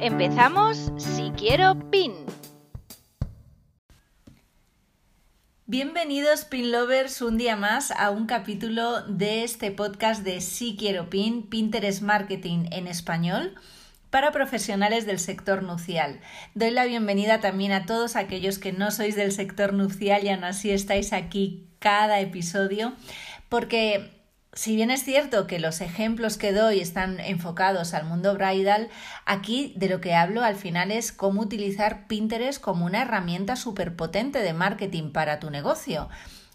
Empezamos Si Quiero Pin. Bienvenidos Pin Lovers un día más a un capítulo de este podcast de Si Quiero Pin, Pinterest Marketing en español para profesionales del sector nupcial. Doy la bienvenida también a todos aquellos que no sois del sector nupcial y aún así estáis aquí cada episodio porque si bien es cierto que los ejemplos que doy están enfocados al mundo bridal, aquí de lo que hablo al final es cómo utilizar Pinterest como una herramienta súper potente de marketing para tu negocio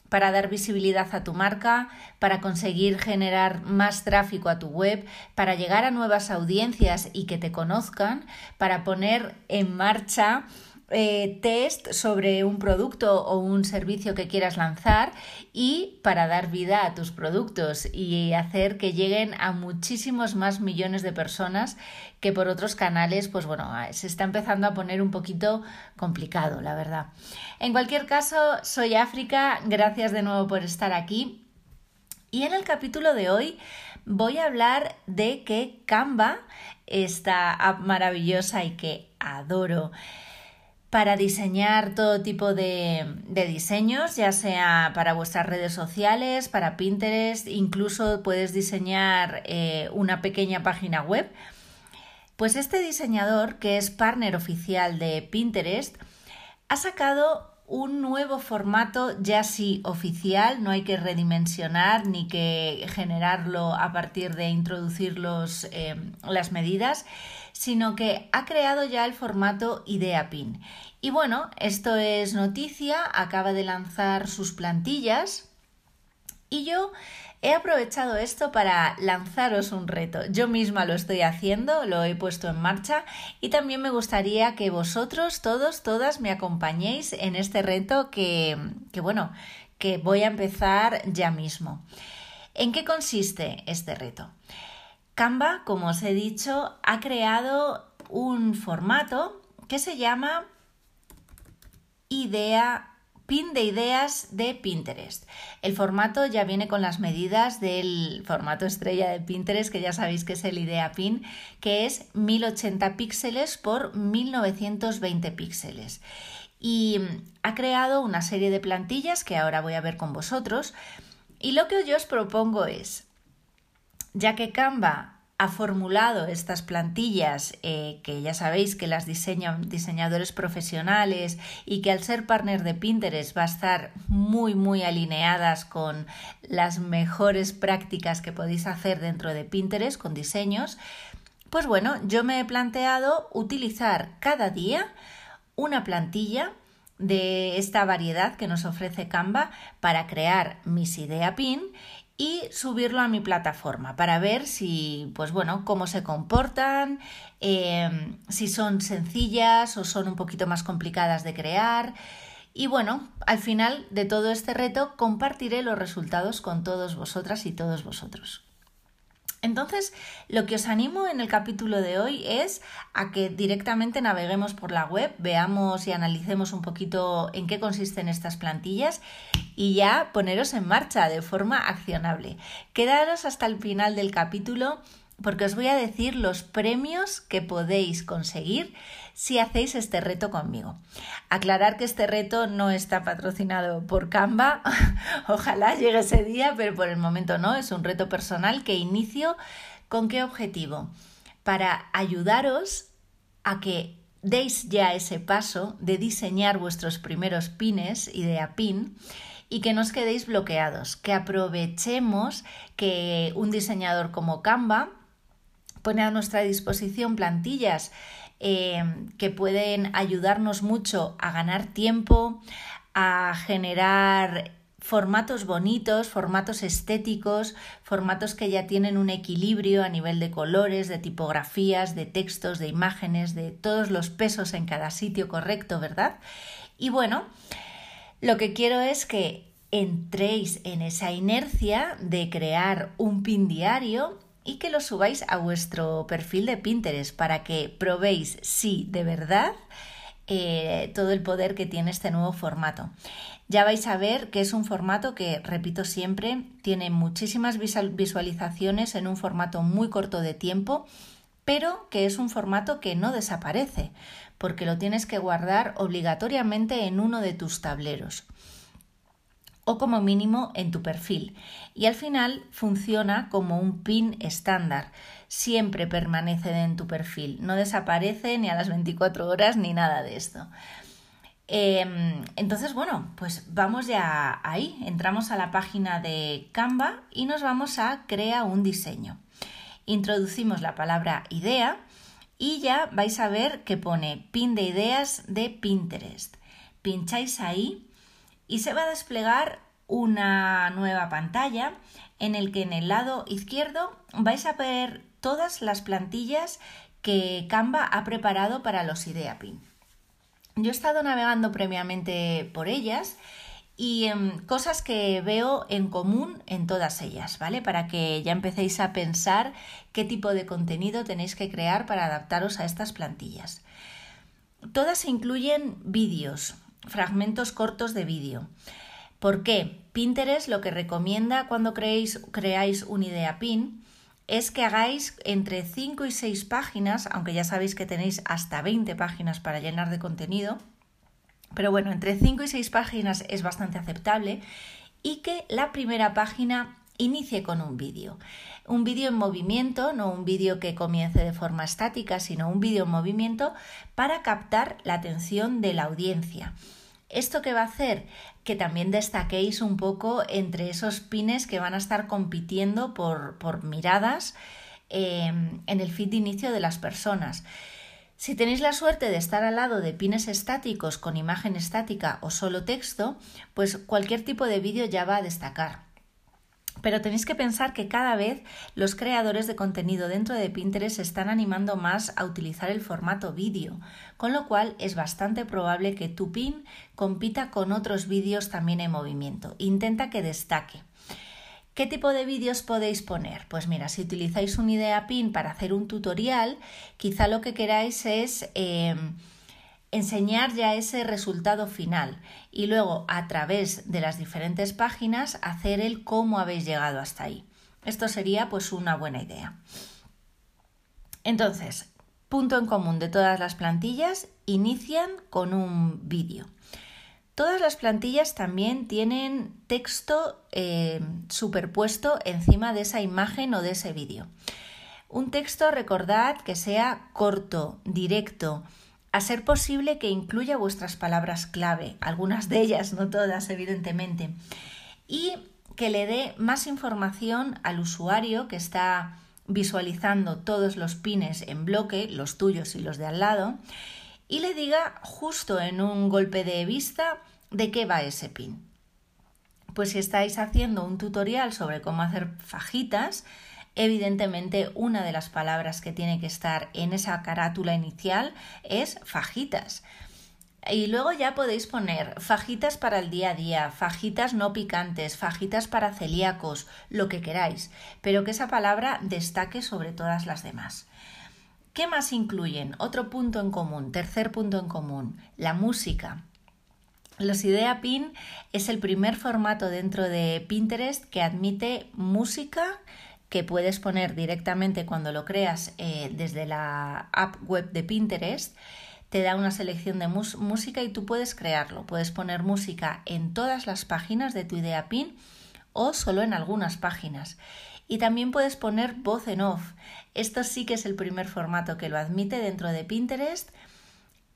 para dar visibilidad a tu marca, para conseguir generar más tráfico a tu web, para llegar a nuevas audiencias y que te conozcan, para poner en marcha eh, test sobre un producto o un servicio que quieras lanzar y para dar vida a tus productos y hacer que lleguen a muchísimos más millones de personas que por otros canales, pues bueno, se está empezando a poner un poquito complicado, la verdad. En cualquier caso, soy África, gracias de nuevo por estar aquí. Y en el capítulo de hoy voy a hablar de que Canva, esta app maravillosa y que adoro, para diseñar todo tipo de, diseños, ya sea para vuestras redes sociales, para Pinterest, incluso puedes diseñar eh, una pequeña página web. Pues este diseñador, que es partner oficial de Pinterest, ha sacado un nuevo formato ya sí oficial, no hay que redimensionar ni que generarlo a partir de introducir los, eh, las medidas, sino que ha creado ya el formato Idea Pin. Y bueno, esto es noticia, acaba de lanzar sus plantillas y yo He aprovechado esto para lanzaros un reto. Yo misma lo estoy haciendo, lo he puesto en marcha y también me gustaría que vosotros, todos, todas, me acompañéis en este reto que, que bueno, que voy a empezar ya mismo. ¿En qué consiste este reto? Canva, como os he dicho, ha creado un formato que se llama idea pin de ideas de Pinterest. El formato ya viene con las medidas del formato estrella de Pinterest, que ya sabéis que es el idea pin, que es 1080 píxeles por 1920 píxeles. Y ha creado una serie de plantillas que ahora voy a ver con vosotros. Y lo que yo os propongo es, ya que Canva ha formulado estas plantillas eh, que ya sabéis que las diseñan diseñadores profesionales y que al ser partner de Pinterest va a estar muy muy alineadas con las mejores prácticas que podéis hacer dentro de Pinterest con diseños, pues bueno, yo me he planteado utilizar cada día una plantilla de esta variedad que nos ofrece Canva para crear mis idea pin y subirlo a mi plataforma para ver si, pues bueno, cómo se comportan, em, si son sencillas o son un poquito más complicadas de crear. Y bueno, al final de todo este reto compartiré los resultados con todos vosotras y todos vosotros. Entonces, lo que os animo en el capítulo de hoy es a que directamente naveguemos por la web, veamos y analicemos un poquito en qué consisten estas plantillas y ya poneros en marcha de forma accionable. Quedaros hasta el final del capítulo porque os voy a decir los premios que podéis conseguir si hacéis este reto conmigo. Aclarar que este reto no está patrocinado por Canva, ojalá llegue ese día, pero por el momento no, es un reto personal que inicio con qué objetivo? Para ayudaros a que deis ya ese paso de diseñar vuestros primeros pines, idea pin, y que no os quedéis bloqueados, que aprovechemos que un diseñador como Canva pone a nuestra disposición plantillas eh, que pueden ayudarnos mucho a ganar tiempo, a generar formatos bonitos, formatos estéticos, formatos que ya tienen un equilibrio a nivel de colores, de tipografías, de textos, de imágenes, de todos los pesos en cada sitio correcto, ¿verdad? Y bueno, lo que quiero es que entréis en esa inercia de crear un pin diario y que lo subáis a vuestro perfil de Pinterest para que probéis si de verdad eh, todo el poder que tiene este nuevo formato. Ya vais a ver que es un formato que, repito siempre, tiene muchísimas visualizaciones en un formato muy corto de tiempo, pero que es un formato que no desaparece, porque lo tienes que guardar obligatoriamente en uno de tus tableros o como mínimo en tu perfil. Y al final funciona como un pin estándar. Siempre permanece en tu perfil. No desaparece ni a las 24 horas ni nada de esto. Em, entonces, bueno, pues vamos ya ahí. Entramos a la página de Canva y nos vamos a crear un diseño. Introducimos la palabra idea y ya vais a ver que pone pin de ideas de Pinterest. Pincháis ahí y se va a desplegar una nueva pantalla en el que en el lado izquierdo vais a ver todas las plantillas que Canva ha preparado para los IdeaPin. Yo he estado navegando previamente por ellas y em, cosas que veo en común en todas ellas, ¿vale? Para que ya empecéis a pensar qué tipo de contenido tenéis que crear para adaptaros a estas plantillas. Todas incluyen vídeos, fragmentos cortos de vídeo. ¿Por qué? Pinterest lo que recomienda cuando creéis, creáis una idea pin es que hagáis entre 5 y 6 páginas, aunque ya sabéis que tenéis hasta 20 páginas para llenar de contenido, pero bueno, entre 5 y 6 páginas es bastante aceptable y que la primera página inicie con un vídeo. Un vídeo en movimiento, no un vídeo que comience de forma estática, sino un vídeo en movimiento para captar la atención de la audiencia. ¿Esto qué va a hacer? Que también destaquéis un poco entre esos pines que van a estar compitiendo por, miradas em, en el feed de inicio de las personas. Si tenéis la suerte de estar al lado de pines estáticos con imagen estática o solo texto, pues cualquier tipo de vídeo ya va a destacar. Pero tenéis que pensar que cada vez los creadores de contenido dentro de Pinterest se están animando más a utilizar el formato vídeo, con lo cual es bastante probable que tu pin compita con otros vídeos también en movimiento. Intenta que destaque. ¿Qué tipo de vídeos podéis poner? Pues mira, si utilizáis un idea pin para hacer un tutorial, quizá lo que queráis es eh, enseñar ya ese resultado final y luego a través de las diferentes páginas hacer el cómo habéis llegado hasta ahí. Esto sería pues una buena idea. Entonces, punto en común de todas las plantillas, inician con un vídeo. Todas las plantillas también tienen texto eh, superpuesto encima de esa imagen o de ese vídeo. Un texto, recordad que sea corto, directo, a ser posible que incluya vuestras palabras clave, algunas de ellas, no todas, evidentemente, y que le dé más información al usuario que está visualizando todos los pines en bloque, los tuyos y los de al lado, y le diga justo en un golpe de vista de qué va ese pin. Pues si estáis haciendo un tutorial sobre cómo hacer fajitas, Evidentemente, una de las palabras que tiene que estar en esa carátula inicial es fajitas. Y luego ya podéis poner fajitas para el día a día, fajitas no picantes, fajitas para celíacos, lo que queráis, pero que esa palabra destaque sobre todas las demás. ¿Qué más incluyen? Otro punto en común, tercer punto en común, la música. Los Idea Pin es el primer formato dentro de Pinterest que admite música que puedes poner directamente cuando lo creas eh, desde la app web de Pinterest. Te da una selección de música y tú puedes crearlo. Puedes poner música en todas las páginas de tu idea pin o solo en algunas páginas. Y también puedes poner voz en off. Esto sí que es el primer formato que lo admite dentro de Pinterest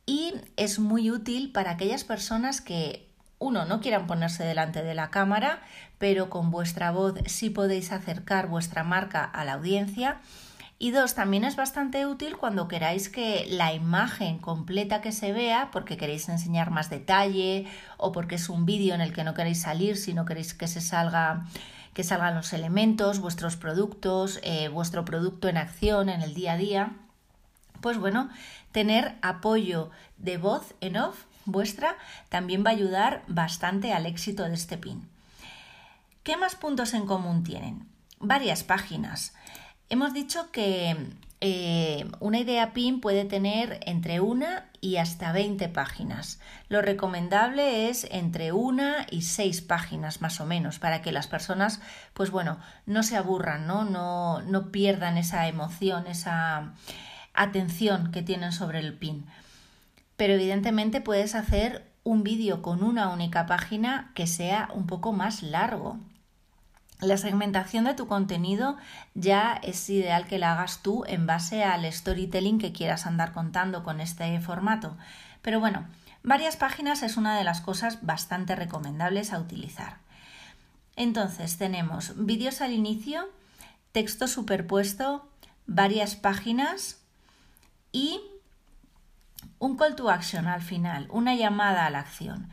y es muy útil para aquellas personas que uno, no quieran ponerse delante de la cámara, pero con vuestra voz sí podéis acercar vuestra marca a la audiencia Y dos, también es bastante útil cuando queráis que la imagen completa que se vea, porque queréis enseñar más detalle o porque es un vídeo en el que no queréis salir, sino queréis que se salga que salgan los elementos, vuestros productos, eh, vuestro producto en acción en el día a día. Pues bueno, tener apoyo de voz en off vuestra también va a ayudar bastante al éxito de este pin. ¿Qué más puntos en común tienen? Varias páginas. Hemos dicho que eh, una idea PIN puede tener entre una y hasta 20 páginas. Lo recomendable es entre una y seis páginas más o menos para que las personas, pues bueno, no se aburran, ¿no? No, no pierdan esa emoción, esa atención que tienen sobre el PIN. Pero evidentemente puedes hacer un vídeo con una única página que sea un poco más largo. La segmentación de tu contenido ya es ideal que la hagas tú en base al storytelling que quieras andar contando con este formato. Pero bueno, varias páginas es una de las cosas bastante recomendables a utilizar. Entonces tenemos vídeos al inicio, texto superpuesto, varias páginas y un call to action al final, una llamada a la acción.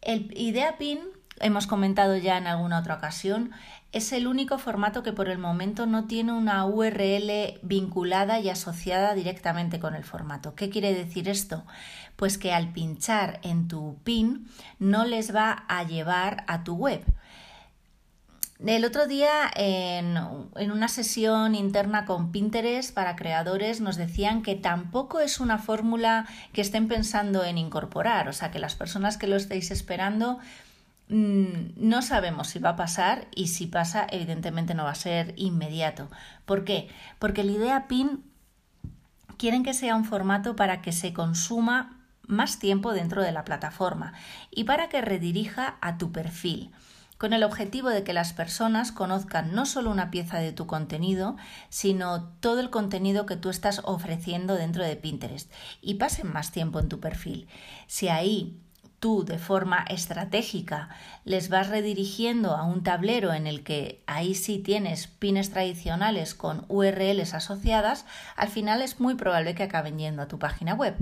El idea pin hemos comentado ya en alguna otra ocasión, es el único formato que por el momento no tiene una URL vinculada y asociada directamente con el formato. ¿Qué quiere decir esto? Pues que al pinchar en tu pin no les va a llevar a tu web. El otro día en, una sesión interna con Pinterest para creadores nos decían que tampoco es una fórmula que estén pensando en incorporar, o sea que las personas que lo estéis esperando Mm, no sabemos si va a pasar y si pasa, evidentemente no va a ser inmediato. ¿Por qué? Porque la idea PIN quieren que sea un formato para que se consuma más tiempo dentro de la plataforma y para que redirija a tu perfil con el objetivo de que las personas conozcan no solo una pieza de tu contenido, sino todo el contenido que tú estás ofreciendo dentro de Pinterest y pasen más tiempo en tu perfil. Si ahí tú de forma estratégica les vas redirigiendo a un tablero en el que ahí sí tienes pines tradicionales con URLs asociadas, al final es muy probable que acaben yendo a tu página web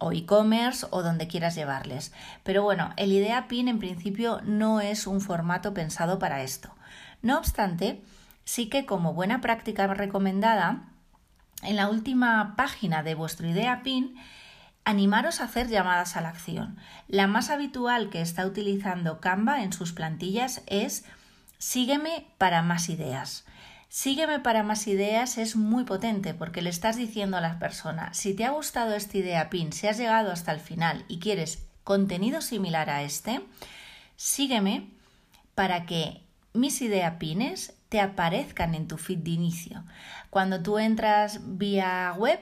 o e-commerce o donde quieras llevarles. Pero bueno, el idea pin en principio no es un formato pensado para esto. No obstante, sí que como buena práctica recomendada, en la última página de vuestro idea pin Animaros a hacer llamadas a la acción. La más habitual que está utilizando Canva en sus plantillas es sígueme para más ideas. Sígueme para más ideas es muy potente porque le estás diciendo a las personas, si te ha gustado esta idea PIN, si has llegado hasta el final y quieres contenido similar a este, sígueme para que mis ideas pines te aparezcan en tu feed de inicio. Cuando tú entras vía web,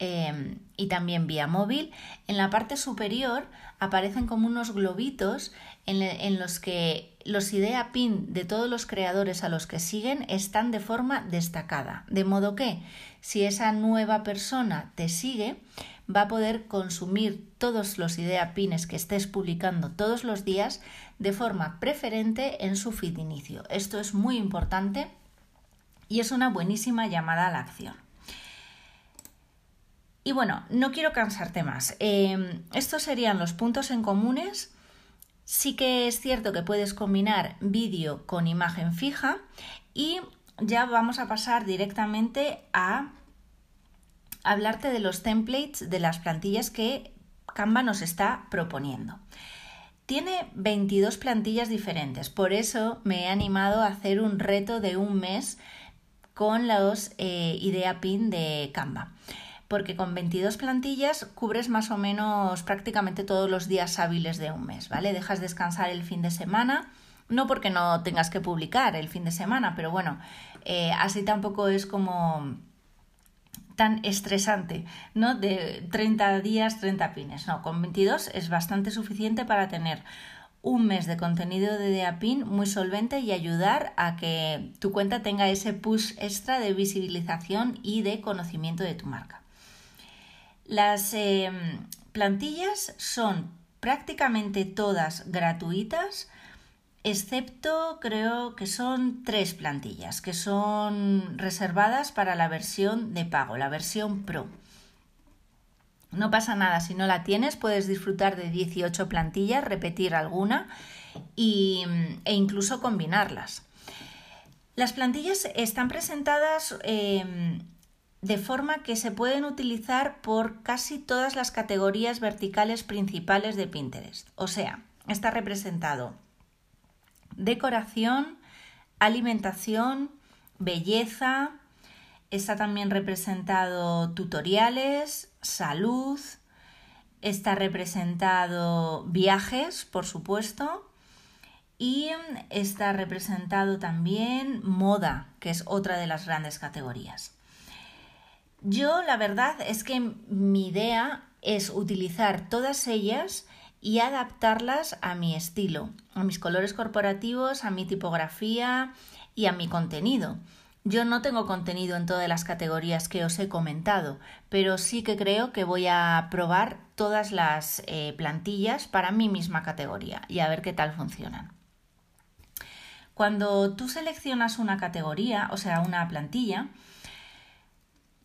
Em, y también vía móvil, en la parte superior aparecen como unos globitos en, los que los idea pin de todos los creadores a los que siguen están de forma destacada. De modo que si esa nueva persona te sigue, va a poder consumir todos los idea pines que estés publicando todos los días de forma preferente en su feed inicio. Esto es muy importante y es una buenísima llamada a la acción. Y bueno, no quiero cansarte más. Em, estos serían los puntos en comunes. Sí que es cierto que puedes combinar vídeo con imagen fija y ya vamos a pasar directamente a hablarte de los templates de las plantillas que Canva nos está proponiendo. Tiene 22 plantillas diferentes, por eso me he animado a hacer un reto de un mes con los eh, idea pin de Canva porque con 22 plantillas cubres más o menos prácticamente todos los días hábiles de un mes, ¿vale? Dejas descansar el fin de semana, no porque no tengas que publicar el fin de semana, pero bueno, eh, así tampoco es como tan estresante, ¿no? De 30 días, 30 pines. No, con 22 es bastante suficiente para tener un mes de contenido de DeaPin muy solvente y ayudar a que tu cuenta tenga ese push extra de visibilización y de conocimiento de tu marca. Las em, plantillas son prácticamente todas gratuitas excepto creo que son tres plantillas que son reservadas para la versión de pago, la versión Pro. No pasa nada, si no la tienes puedes disfrutar de 18 plantillas, repetir alguna y, e incluso combinarlas. Las plantillas están presentadas em, de forma que se pueden utilizar por casi todas las categorías verticales principales de Pinterest. O sea, está representado decoración, alimentación, belleza, está también representado tutoriales, salud, está representado viajes, por supuesto, y está representado también moda, que es otra de las grandes categorías. Yo la verdad es que mi idea es utilizar todas ellas y adaptarlas a mi estilo, a mis colores corporativos, a mi tipografía y a mi contenido. Yo no tengo contenido en todas las categorías que os he comentado, pero sí que creo que voy a probar todas las eh, plantillas para mi misma categoría y a ver qué tal funcionan. Cuando tú seleccionas una categoría, o sea, una plantilla,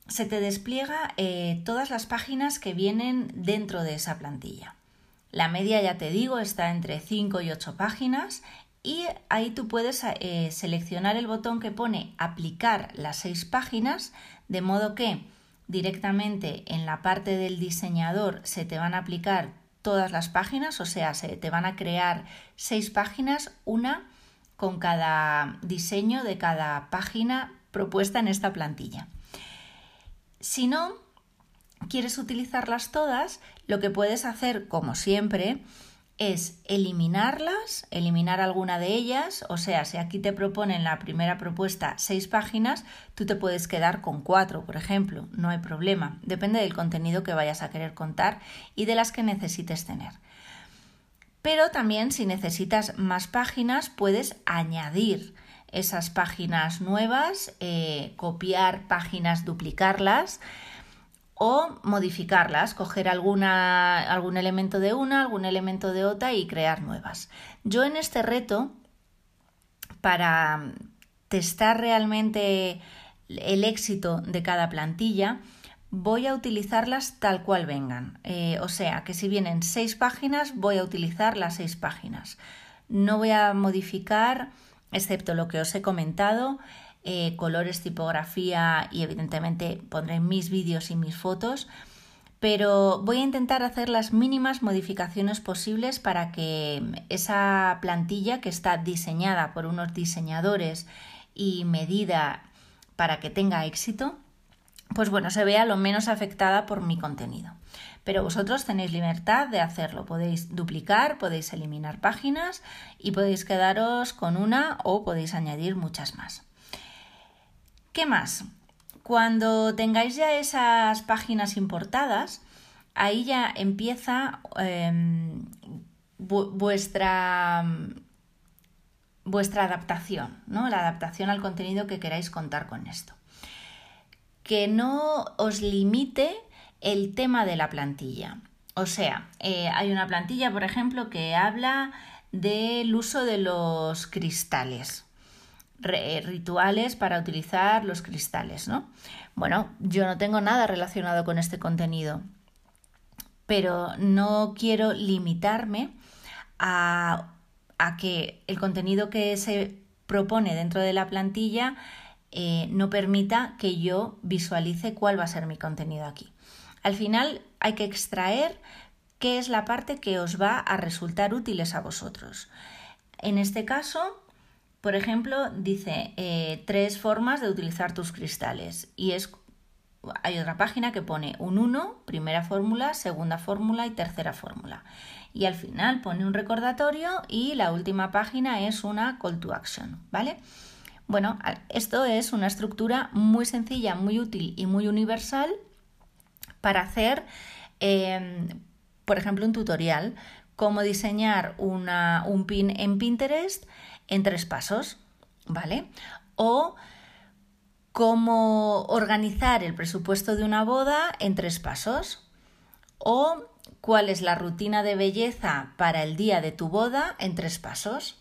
se te despliega eh, todas las páginas que vienen dentro de esa plantilla. La media, ya te digo, está entre 5 y 8 páginas y ahí tú puedes eh, seleccionar el botón que pone aplicar las 6 páginas, de modo que directamente en la parte del diseñador se te van a aplicar todas las páginas, o sea, se te van a crear 6 páginas, una con cada diseño de cada página propuesta en esta plantilla. Si no quieres utilizarlas todas, lo que puedes hacer, como siempre, es eliminarlas, eliminar alguna de ellas, o sea, si aquí te proponen la primera propuesta seis páginas, tú te puedes quedar con cuatro, por ejemplo, no hay problema, depende del contenido que vayas a querer contar y de las que necesites tener. Pero también si necesitas más páginas puedes añadir esas páginas nuevas, eh, copiar páginas, duplicarlas o modificarlas, coger alguna, algún elemento de una, algún elemento de otra y crear nuevas. Yo en este reto, para testar realmente el éxito de cada plantilla, voy a utilizarlas tal cual vengan. Eh, o sea, que si vienen seis páginas, voy a utilizar las seis páginas. No voy a modificar, excepto lo que os he comentado, eh, colores, tipografía y evidentemente pondré mis vídeos y mis fotos. Pero voy a intentar hacer las mínimas modificaciones posibles para que esa plantilla que está diseñada por unos diseñadores y medida para que tenga éxito, pues bueno, se vea lo menos afectada por mi contenido. Pero vosotros tenéis libertad de hacerlo. Podéis duplicar, podéis eliminar páginas y podéis quedaros con una o podéis añadir muchas más. ¿Qué más? Cuando tengáis ya esas páginas importadas, ahí ya empieza em, vuestra, vuestra adaptación, ¿no? La adaptación al contenido que queráis contar con esto que no os limite el tema de la plantilla. O sea, eh, hay una plantilla, por ejemplo, que habla del uso de los cristales, eh, rituales para utilizar los cristales, ¿no? Bueno, yo no tengo nada relacionado con este contenido, pero no quiero limitarme a, a que el contenido que se propone dentro de la plantilla eh, no permita que yo visualice cuál va a ser mi contenido aquí. Al final hay que extraer qué es la parte que os va a resultar útiles a vosotros. En este caso, por ejemplo, dice eh, tres formas de utilizar tus cristales y es hay otra página que pone un 1, primera fórmula, segunda fórmula y tercera fórmula. Y al final pone un recordatorio y la última página es una call to action, ¿vale? Bueno, esto es una estructura muy sencilla, muy útil y muy universal para hacer, em, por ejemplo, un tutorial, cómo diseñar un pin en Pinterest en tres pasos, ¿vale? O cómo organizar el presupuesto de una boda en tres pasos. O cuál es la rutina de belleza para el día de tu boda en tres pasos.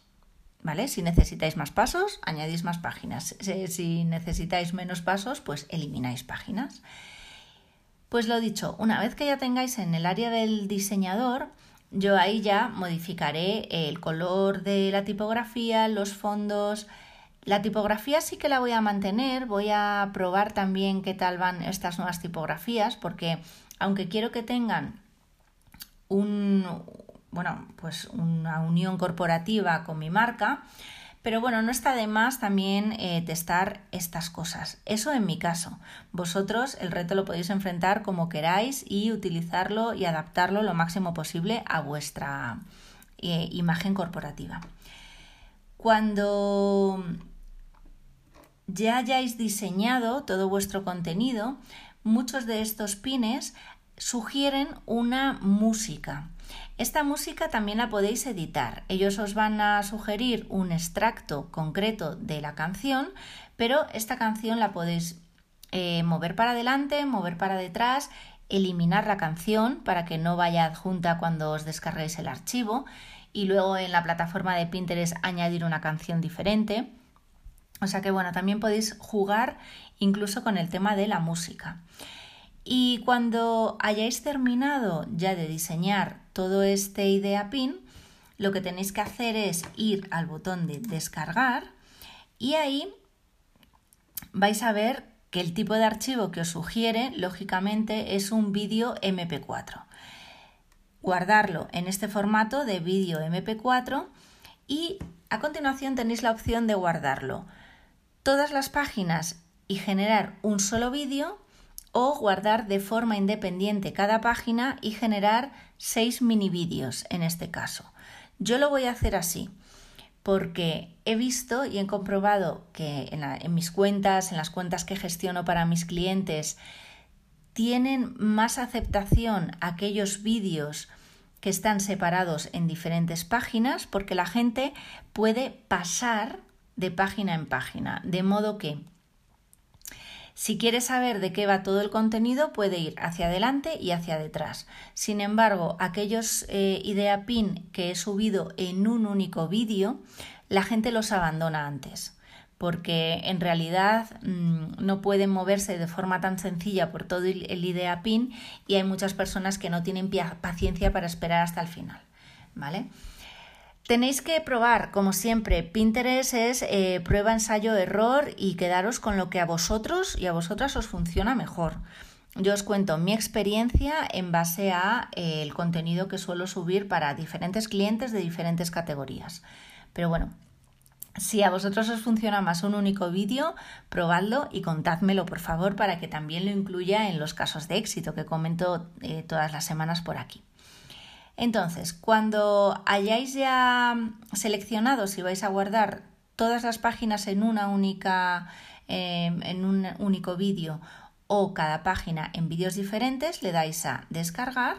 ¿vale? Si necesitáis más pasos, añadís más páginas. Si necesitáis menos pasos, pues elimináis páginas. Pues lo dicho, una vez que ya tengáis en el área del diseñador, yo ahí ya modificaré el color de la tipografía, los fondos. La tipografía sí que la voy a mantener, voy a probar también qué tal van estas nuevas tipografías, porque aunque quiero que tengan un, bueno, pues una unión corporativa con mi marca, pero bueno, no está de más también eh, testar estas cosas. Eso en mi caso. Vosotros el reto lo podéis enfrentar como queráis y utilizarlo y adaptarlo lo máximo posible a vuestra eh, imagen corporativa. Cuando ya hayáis diseñado todo vuestro contenido, muchos de estos pines sugieren una música. Esta música también la podéis editar. Ellos os van a sugerir un extracto concreto de la canción, pero esta canción la podéis eh, mover para adelante, mover para detrás, eliminar la canción para que no vaya adjunta cuando os descarguéis el archivo y luego en la plataforma de Pinterest añadir una canción diferente. O sea que bueno, también podéis jugar incluso con el tema de la música. Y cuando hayáis terminado ya de diseñar todo este idea pin, lo que tenéis que hacer es ir al botón de descargar y ahí vais a ver que el tipo de archivo que os sugiere, lógicamente, es un vídeo MP4. Guardarlo en este formato de vídeo MP4 y a continuación tenéis la opción de guardarlo todas las páginas y generar un solo vídeo o guardar de forma independiente cada página y generar seis mini vídeos en este caso. Yo lo voy a hacer así porque he visto y he comprobado que en, mis cuentas, en las cuentas que gestiono para mis clientes, tienen más aceptación aquellos vídeos que están separados en diferentes páginas porque la gente puede pasar de página en página, de modo que si quiere saber de qué va todo el contenido, puede ir hacia adelante y hacia detrás. Sin embargo, aquellos eh, idea pin que he subido en un único vídeo, la gente los abandona antes porque en realidad mm, no pueden moverse de forma tan sencilla por todo el idea pin y hay muchas personas que no tienen paciencia para esperar hasta el final. ¿Vale? Tenéis que probar, como siempre, Pinterest es eh, prueba, ensayo, error y quedaros con lo que a vosotros y a vosotras os funciona mejor. Yo os cuento mi experiencia en base a eh, el contenido que suelo subir para diferentes clientes de diferentes categorías. Pero bueno, si a vosotros os funciona más un único vídeo, probadlo y contádmelo por favor para que también lo incluya en los casos de éxito que comento eh, todas las semanas por aquí. Entonces, cuando hayáis ya seleccionado si vais a guardar todas las páginas en una única em, en un único vídeo o cada página en vídeos diferentes, le dais a descargar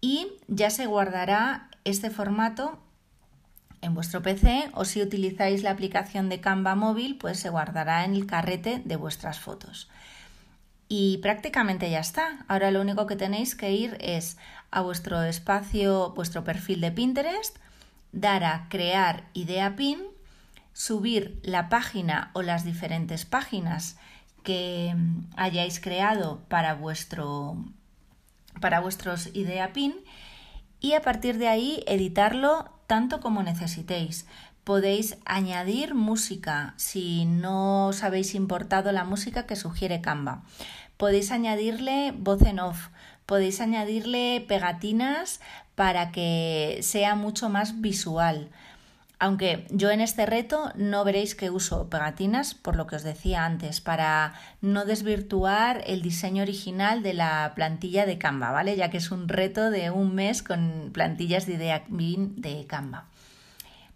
y ya se guardará este formato en vuestro PC o si utilizáis la aplicación de Canva móvil, pues se guardará en el carrete de vuestras fotos. Y prácticamente ya está. Ahora lo único que tenéis que ir es a vuestro espacio, vuestro perfil de Pinterest, dar a crear idea pin, subir la página o las diferentes páginas que hayáis creado para vuestro para vuestros idea pin y a partir de ahí editarlo tanto como necesitéis. Podéis añadir música si no os habéis importado la música que sugiere Canva. Podéis añadirle voz en off, podéis añadirle pegatinas para que sea mucho más visual. Aunque yo en este reto no veréis que uso pegatinas, por lo que os decía antes, para no desvirtuar el diseño original de la plantilla de Canva, ¿vale? Ya que es un reto de un mes con plantillas de idea de Canva.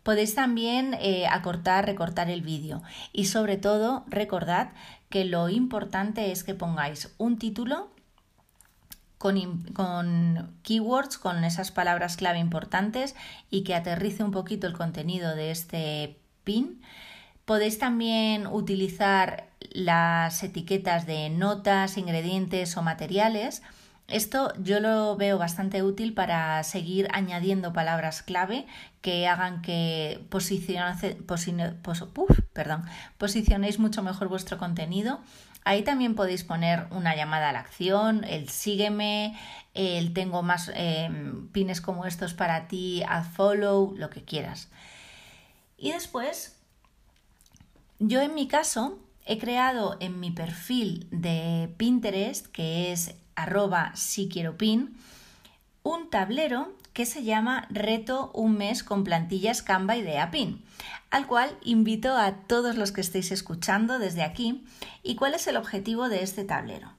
Podéis también eh, acortar, recortar el vídeo y sobre todo recordad que lo importante es que pongáis un título con, con, keywords, con esas palabras clave importantes y que aterrice un poquito el contenido de este pin. Podéis también utilizar las etiquetas de notas, ingredientes o materiales Esto yo lo veo bastante útil para seguir añadiendo palabras clave que hagan que posicionéis mucho mejor vuestro contenido. Ahí también podéis poner una llamada a la acción, el sígueme, el tengo más em, pines como estos para ti, haz follow, lo que quieras. Y después, yo en mi caso he creado en mi perfil de Pinterest, que es arroba si quiero pin, un tablero que se llama Reto un mes con plantillas Canva Idea Pin, al cual invito a todos los que estéis escuchando desde aquí. ¿Y cuál es el objetivo de este tablero?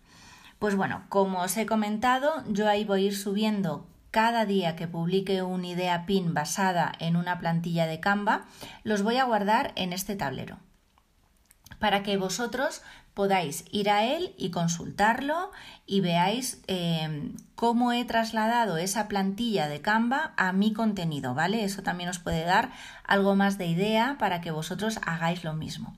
Pues bueno, como os he comentado, yo ahí voy a ir subiendo cada día que publique una idea pin basada en una plantilla de Canva, los voy a guardar en este tablero para que vosotros podáis ir a él y consultarlo y veáis eh, cómo he trasladado esa plantilla de Canva a mi contenido, ¿vale? Eso también os puede dar algo más de idea para que vosotros hagáis lo mismo.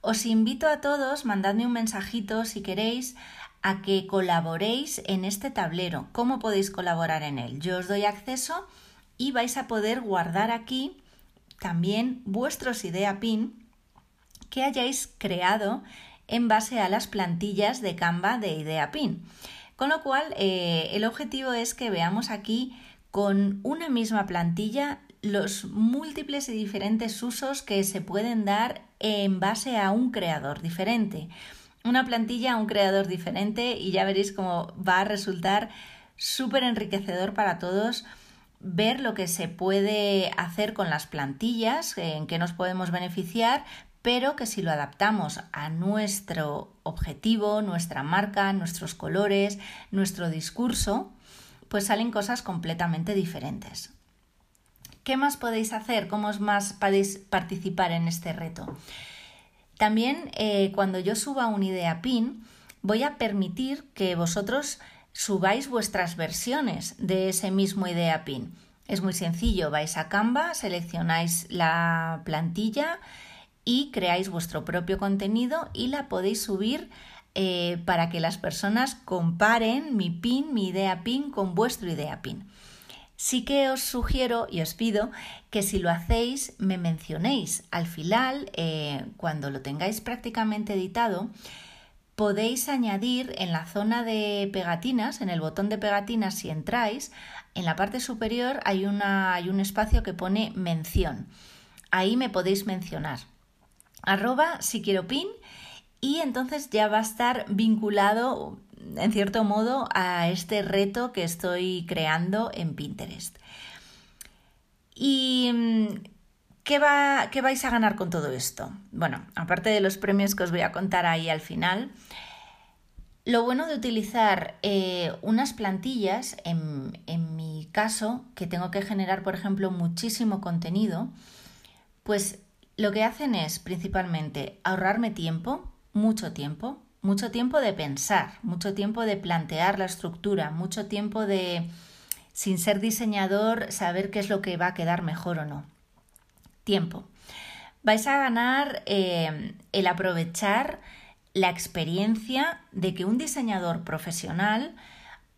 Os invito a todos, mandadme un mensajito si queréis a que colaboréis en este tablero. ¿Cómo podéis colaborar en él? Yo os doy acceso y vais a poder guardar aquí también vuestros idea pin que hayáis creado en base a las plantillas de Canva de Idea Pin. Con lo cual, eh, el objetivo es que veamos aquí con una misma plantilla los múltiples y diferentes usos que se pueden dar en base a un creador diferente. Una plantilla a un creador diferente y ya veréis cómo va a resultar súper enriquecedor para todos ver lo que se puede hacer con las plantillas, en qué nos podemos beneficiar, pero que si lo adaptamos a nuestro objetivo, nuestra marca, nuestros colores, nuestro discurso, pues salen cosas completamente diferentes. ¿Qué más podéis hacer? ¿Cómo más podéis participar en este reto? También eh, cuando yo suba una idea pin, voy a permitir que vosotros subáis vuestras versiones de ese mismo idea pin. Es muy sencillo, vais a Canva, seleccionáis la plantilla, y creáis vuestro propio contenido y la podéis subir eh, para que las personas comparen mi pin, mi idea pin con vuestro idea pin. Sí que os sugiero y os pido que si lo hacéis me mencionéis. Al final, eh, cuando lo tengáis prácticamente editado, podéis añadir en la zona de pegatinas, en el botón de pegatinas si entráis, en la parte superior hay, una, hay un espacio que pone mención. Ahí me podéis mencionar arroba si quiero pin y entonces ya va a estar vinculado en cierto modo a este reto que estoy creando en Pinterest. ¿Y mm, qué, va, qué vais a ganar con todo esto? Bueno, aparte de los premios que os voy a contar ahí al final, lo bueno de utilizar eh, unas plantillas, en, en mi caso, que tengo que generar, por ejemplo, muchísimo contenido, pues lo que hacen es principalmente ahorrarme tiempo, mucho tiempo, mucho tiempo de pensar, mucho tiempo de plantear la estructura, mucho tiempo de, sin ser diseñador, saber qué es lo que va a quedar mejor o no. Tiempo. Vais a ganar eh, el aprovechar la experiencia de que un diseñador profesional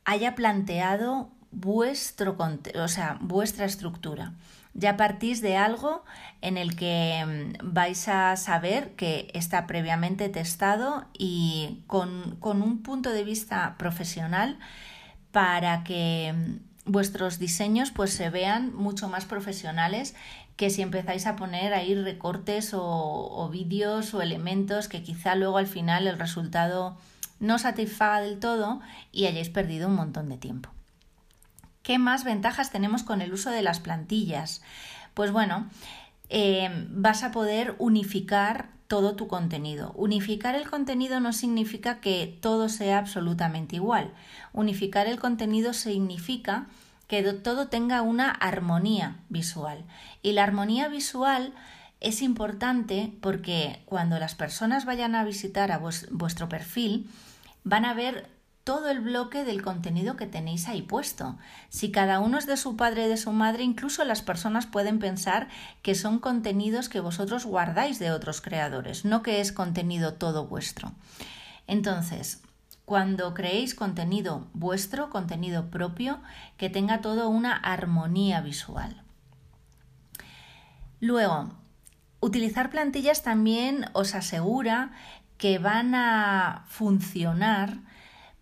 haya planteado vuestro, o sea, vuestra estructura ya partís de algo en el que mm, vais a saber que está previamente testado y con, un punto de vista profesional para que mm, vuestros diseños pues se vean mucho más profesionales que si empezáis a poner ahí recortes o, o vídeos o elementos que quizá luego al final el resultado no satisfaga del todo y hayáis perdido un montón de tiempo. ¿Qué más ventajas tenemos con el uso de las plantillas? Pues bueno, eh, vas a poder unificar todo tu contenido. Unificar el contenido no significa que todo sea absolutamente igual. Unificar el contenido significa que todo tenga una armonía visual. Y la armonía visual es importante porque cuando las personas vayan a visitar a vuestro perfil, van a ver todo el bloque del contenido que tenéis ahí puesto. Si cada uno es de su padre y de su madre, incluso las personas pueden pensar que son contenidos que vosotros guardáis de otros creadores, no que es contenido todo vuestro. Entonces, cuando creéis contenido vuestro, contenido propio, que tenga todo una armonía visual. Luego, utilizar plantillas también os asegura que van a funcionar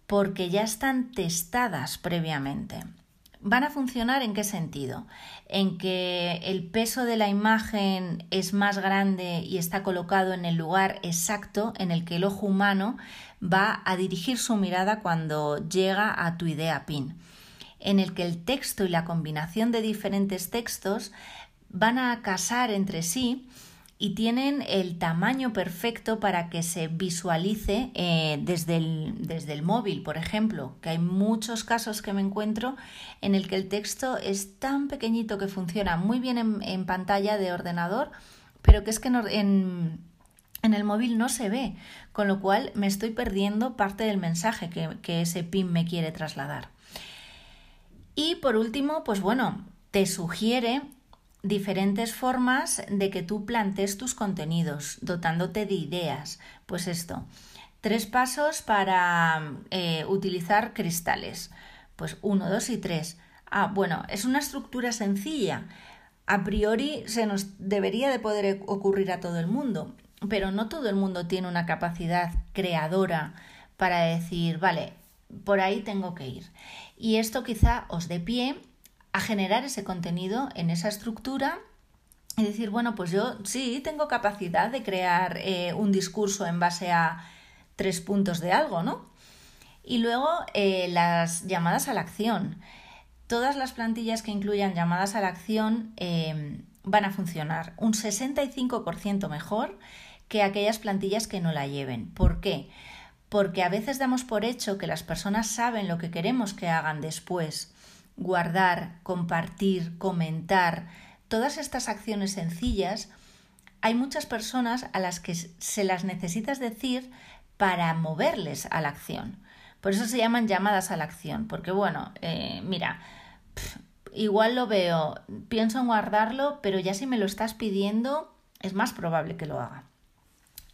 porque ya están testadas previamente. ¿Van a funcionar en qué sentido? En que el peso de la imagen es más grande y está colocado en el lugar exacto en el que el ojo humano va a dirigir su mirada cuando llega a tu idea pin. En el que el texto y la combinación de diferentes textos van a casar entre sí y tienen el tamaño perfecto para que se visualice eh, desde, el, desde, el, móvil, por ejemplo, que hay muchos casos que me encuentro en el que el texto es tan pequeñito que funciona muy bien en, pantalla de ordenador, pero que es que en, en, el móvil no se ve, con lo cual me estoy perdiendo parte del mensaje que, que ese PIN me quiere trasladar. Y por último, pues bueno, te sugiere diferentes formas de que tú plantes tus contenidos, dotándote de ideas. Pues esto, tres pasos para eh, utilizar cristales. Pues uno, dos y tres. Ah, bueno, es una estructura sencilla. A priori se nos debería de poder ocurrir a todo el mundo, pero no todo el mundo tiene una capacidad creadora para decir, vale, por ahí tengo que ir. Y esto quizá os dé pie a generar ese contenido en esa estructura y decir, bueno, pues yo sí tengo capacidad de crear eh, un discurso en base a tres puntos de algo, ¿no? Y luego eh, las llamadas a la acción. Todas las plantillas que incluyan llamadas a la acción em, van a funcionar un 65% mejor que aquellas plantillas que no la lleven. ¿Por qué? Porque a veces damos por hecho que las personas saben lo que queremos que hagan después guardar, compartir, comentar, todas estas acciones sencillas, hay muchas personas a las que se las necesitas decir para moverles a la acción. Por eso se llaman llamadas a la acción, porque bueno, eh, mira, igual lo veo, pienso en guardarlo, pero ya si me lo estás pidiendo, es más probable que lo haga.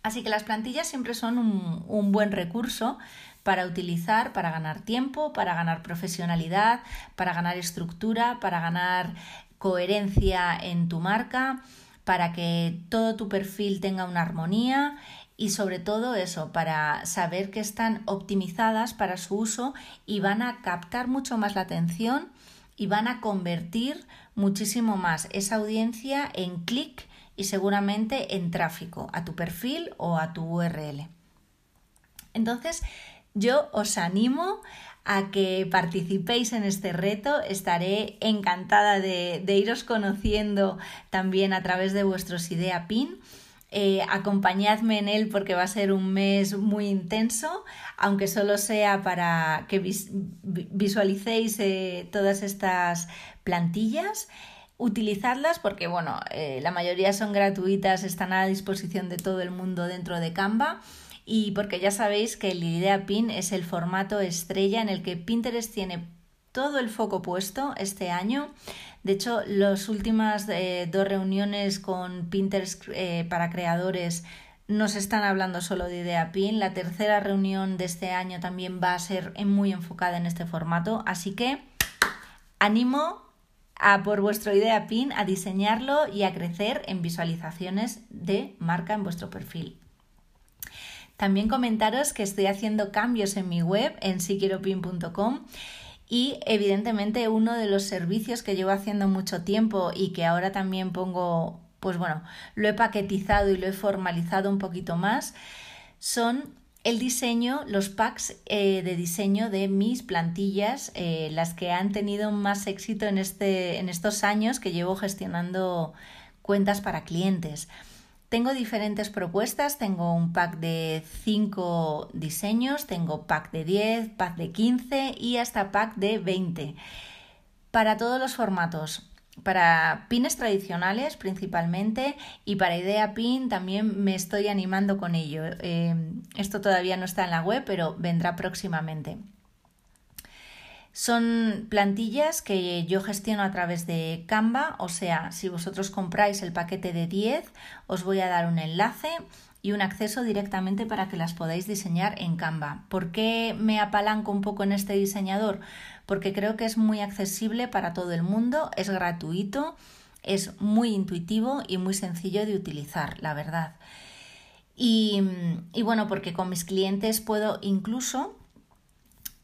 Así que las plantillas siempre son un buen recurso para utilizar, para ganar tiempo, para ganar profesionalidad, para ganar estructura, para ganar coherencia en tu marca, para que todo tu perfil tenga una armonía y sobre todo eso, para saber que están optimizadas para su uso y van a captar mucho más la atención y van a convertir muchísimo más esa audiencia en clic y seguramente en tráfico a tu perfil o a tu URL. Entonces, yo os animo a que participéis en este reto. Estaré encantada de, iros conociendo también a través de vuestros Idea Pin. Eh, acompañadme en él porque va a ser un mes muy intenso, aunque solo sea para que visualicéis eh, todas estas plantillas. Utilizadlas porque, bueno, eh, la mayoría son gratuitas, están a disposición de todo el mundo dentro de Canva y porque ya sabéis que el Idea Pin es el formato estrella en el que Pinterest tiene todo el foco puesto este año. De hecho, las últimas eh, dos reuniones con Pinterest eh, para creadores nos están hablando solo de Idea Pin. La tercera reunión de este año también va a ser muy enfocada en este formato. Así que animo a por vuestro Idea Pin a diseñarlo y a crecer en visualizaciones de marca en vuestro perfil. También comentaros que estoy haciendo cambios en mi web en siquieropin.com y evidentemente uno de los servicios que llevo haciendo mucho tiempo y que ahora también pongo, pues bueno, lo he paquetizado y lo he formalizado un poquito más, son el diseño, los packs eh, de diseño de mis plantillas, eh, las que han tenido más éxito en, este, en estos años que llevo gestionando cuentas para clientes. Tengo diferentes propuestas, tengo un pack de 5 diseños, tengo pack de 10, pack de 15 y hasta pack de 20. Para todos los formatos, para pines tradicionales principalmente y para idea pin también me estoy animando con ello. Eh, esto todavía no está en la web, pero vendrá próximamente. Son plantillas que yo gestiono a través de Canva, o sea, si vosotros compráis el paquete de 10, os voy a dar un enlace y un acceso directamente para que las podáis diseñar en Canva. ¿Por qué me apalanco un poco en este diseñador? Porque creo que es muy accesible para todo el mundo, es gratuito, es muy intuitivo y muy sencillo de utilizar, la verdad. Y, y bueno, porque con mis clientes puedo incluso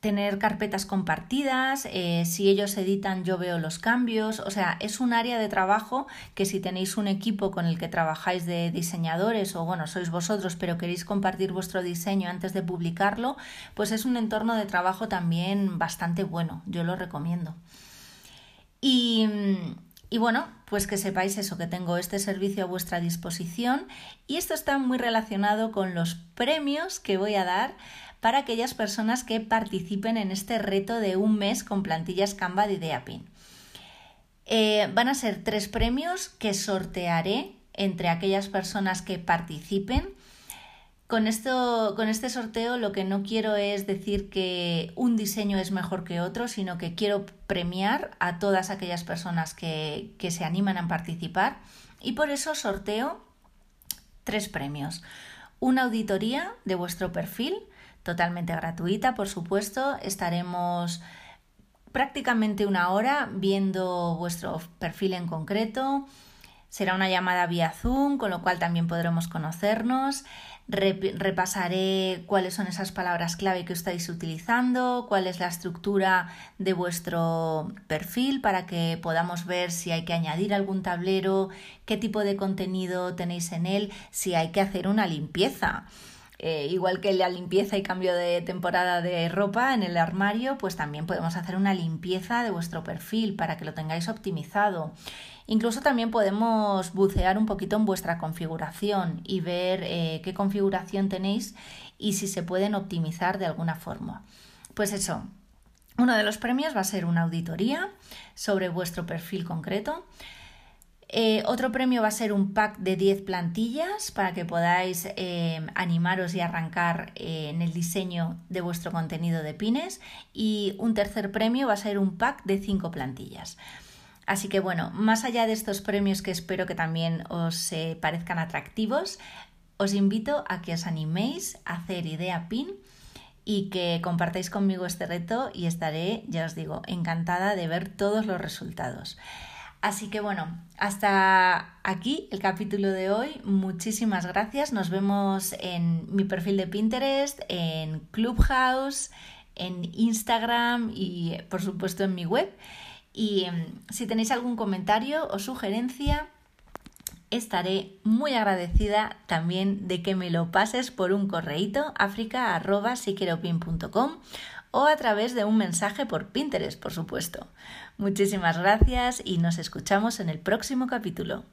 tener carpetas compartidas, eh, si ellos editan yo veo los cambios, o sea, es un área de trabajo que si tenéis un equipo con el que trabajáis de diseñadores o bueno, sois vosotros pero queréis compartir vuestro diseño antes de publicarlo, pues es un entorno de trabajo también bastante bueno, yo lo recomiendo. Y, y bueno, pues que sepáis eso, que tengo este servicio a vuestra disposición. Y esto está muy relacionado con los premios que voy a dar para aquellas personas que participen en este reto de un mes con plantillas Canva de IdeaPin. Eh, van a ser tres premios que sortearé entre aquellas personas que participen. Con, esto, con este sorteo lo que no quiero es decir que un diseño es mejor que otro, sino que quiero premiar a todas aquellas personas que, que se animan a participar y por eso sorteo tres premios. Una auditoría de vuestro perfil, totalmente gratuita, por supuesto. Estaremos prácticamente una hora viendo vuestro perfil en concreto. Será una llamada vía Zoom, con lo cual también podremos conocernos. repasaré cuáles son esas palabras clave que estáis utilizando, cuál es la estructura de vuestro perfil para que podamos ver si hay que añadir algún tablero, qué tipo de contenido tenéis en él, si hay que hacer una limpieza. Eh, igual que la limpieza y cambio de temporada de ropa en el armario, pues también podemos hacer una limpieza de vuestro perfil para que lo tengáis optimizado. Incluso también podemos bucear un poquito en vuestra configuración y ver eh, qué configuración tenéis y si se pueden optimizar de alguna forma. Pues eso, uno de los premios va a ser una auditoría sobre vuestro perfil concreto. Eh, otro premio va a ser un pack de 10 plantillas para que podáis eh, animaros y arrancar eh, en el diseño de vuestro contenido de pines. Y un tercer premio va a ser un pack de 5 plantillas. Así que bueno, más allá de estos premios que espero que también os parezcan atractivos, os invito a que os animéis a hacer idea pin y que compartáis conmigo este reto y estaré, ya os digo, encantada de ver todos los resultados. Así que bueno, hasta aquí el capítulo de hoy. Muchísimas gracias. Nos vemos en mi perfil de Pinterest, en Clubhouse, en Instagram y por supuesto en mi web. Y em, si tenéis algún comentario o sugerencia, estaré muy agradecida también de que me lo pases por un correíto africa.siqueropin.com o a través de un mensaje por Pinterest, por supuesto. Muchísimas gracias y nos escuchamos en el próximo capítulo.